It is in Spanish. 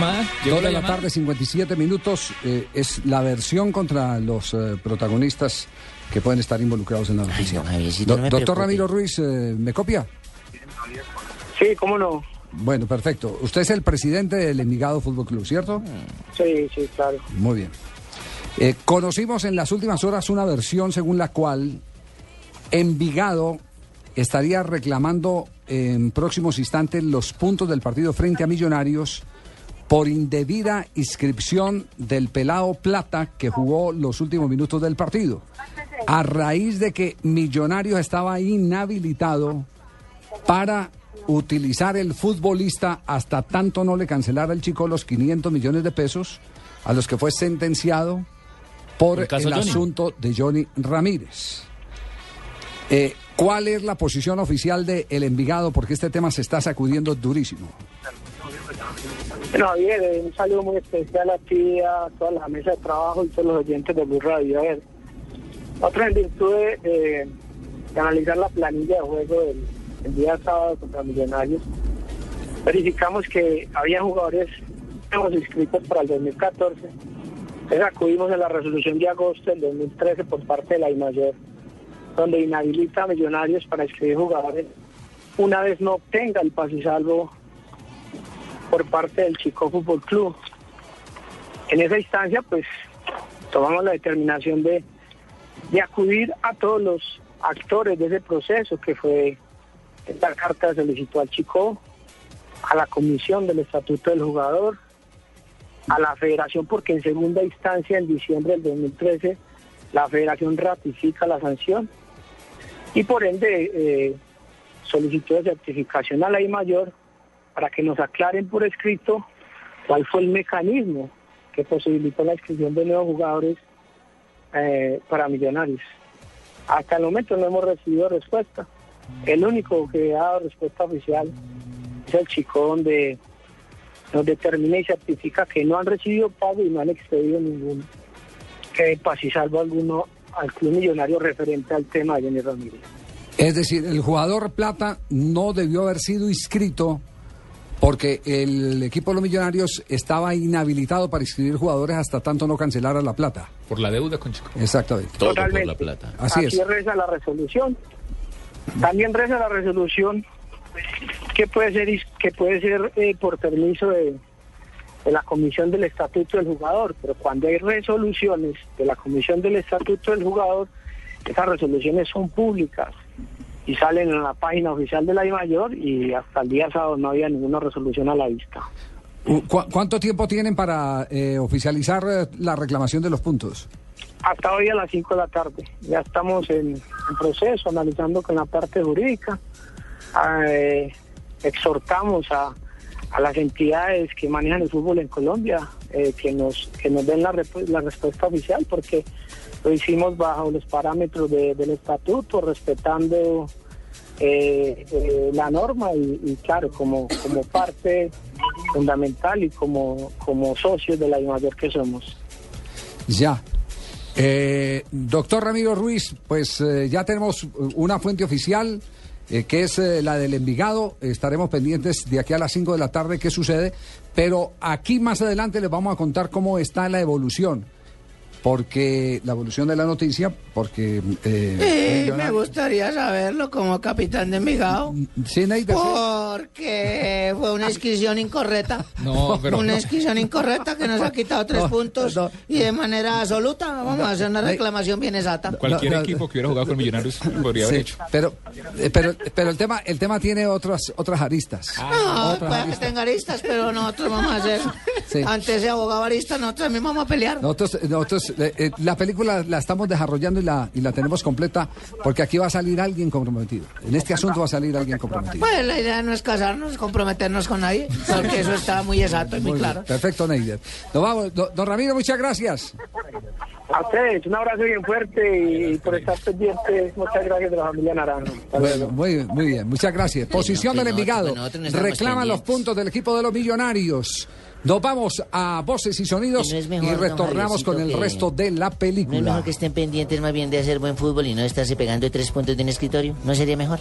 llamada? ¿Llegó la, tarde, 57 minutos. Eh, es la versión contra los eh, protagonistas que pueden estar involucrados en la noticia. doctor Ramiro Ruiz, eh, ¿me copia? Sí, cómo no. Bueno, perfecto. Usted es el presidente del Envigado Fútbol Club, ¿cierto? Sí, sí, claro. Muy bien. Eh, conocimos en las últimas horas una versión según la cual Envigado estaría reclamando en próximos instantes los puntos del partido frente a Millonarios por indebida inscripción del pelado Plata que jugó los últimos minutos del partido. A raíz de que Millonarios estaba inhabilitado para utilizar el futbolista hasta tanto no le cancelara el chico los 500 millones de pesos a los que fue sentenciado por el, asunto de Johnny Ramírez. Eh, ¿Cuál es la posición oficial de El Envigado? Porque este tema se está sacudiendo durísimo. Bueno, bien, eh, un saludo muy especial a ti, a toda la mesa de trabajo y todos los oyentes de Blue Radio. A ver, otra en virtud de, analizar la planilla de juego del día sábado contra Millonarios, verificamos que había jugadores hemos inscritos para el 2014. Entonces acudimos a la resolución de agosto del 2013 por parte de la IMAYOR donde inhabilita a Millonarios para escribir jugadores una vez no obtenga el pase salvo por parte del Chico Fútbol Club. En esa instancia, pues, tomamos la determinación de, de acudir a todos los actores de ese proceso, que fue esta carta solicitó al Chico, a la comisión del Estatuto del Jugador, a la Federación, porque en segunda instancia, en diciembre del 2013, la Federación ratifica la sanción y por ende eh, solicitó de certificación a la I mayor para que nos aclaren por escrito cuál fue el mecanismo que posibilitó la inscripción de nuevos jugadores eh, para millonarios. Hasta el momento no hemos recibido respuesta. El único que ha dado respuesta oficial es el chico donde nos determina y certifica que no han recibido pago y no han expedido ningún que pase salvo alguno al club millonario referente al tema de Jenny Ramírez. Es decir, el jugador plata no debió haber sido inscrito porque el equipo de los millonarios estaba inhabilitado para inscribir jugadores hasta tanto no cancelara la plata. Por la deuda con Chico. Exactamente. Todo por la plata. Así, Así reza la resolución. También reza la resolución que puede ser que puede ser eh, por permiso de, de la Comisión del Estatuto del Jugador, pero cuando hay resoluciones de la Comisión del Estatuto del Jugador, esas resoluciones son públicas y salen en la página oficial de la I Mayor y hasta el día sábado no había ninguna resolución a la vista. ¿Cuánto tiempo tienen para eh, oficializar eh, la reclamación de los puntos? Hasta hoy a las 5 de la tarde. Ya estamos en, proceso, analizando con la parte jurídica. Eh, exhortamos a a las entidades que manejan el fútbol en Colombia eh, que nos que nos den la, la, respuesta oficial porque lo hicimos bajo los parámetros del estatuto respetando eh, eh, la norma y, claro como como parte fundamental y como como socios de la mayor que somos. Ya. Doctor Ramiro Ruiz pues ya tenemos una fuente oficial eh, que es eh, la del Envigado. Estaremos pendientes de aquí a las 5 de la tarde qué sucede, pero aquí más adelante les vamos a contar cómo está la evolución porque la evolución de la noticia, porque... Eh, sí, me gustaría saberlo como capitán de Envigado. Sí, Porque fue una inscripción incorrecta. No, pero... Una inscripción incorrecta que nos ha quitado tres puntos y de manera absoluta. Vamos a hacer una reclamación bien exacta. Cualquier equipo que hubiera jugado con Millonarios podría haber hecho. Pero, eh, pero, pero el tema el tema tiene otras otras aristas. Ah, no, puede que tenga aristas, pero nosotros vamos a hacer... Antes de abogado arista, nosotros también vamos a pelear. Nosotros, nosotros eh, eh, la película la estamos desarrollando y la, y la tenemos completa porque aquí va a salir alguien comprometido. En este asunto va a salir alguien comprometido. Pues la idea no es casarnos, comprometernos con nadie, porque eso está muy exacto y muy, claro. Perfecto, Neider. Nos vamos. Don, Ramiro, muchas gracias. A ustedes, un abrazo bien fuerte y por estar pendientes, muchas gracias de la familia Naranjo. Bueno, muy, muy bien, muchas gracias. Posición del Envigado. Reclama los puntos del equipo de los millonarios. Nos vamos a voces y sonidos y, retornamos con el resto de la película. ¿No es mejor que estén pendientes más bien de hacer buen fútbol y no estarse pegando tres puntos de un escritorio? ¿No sería mejor?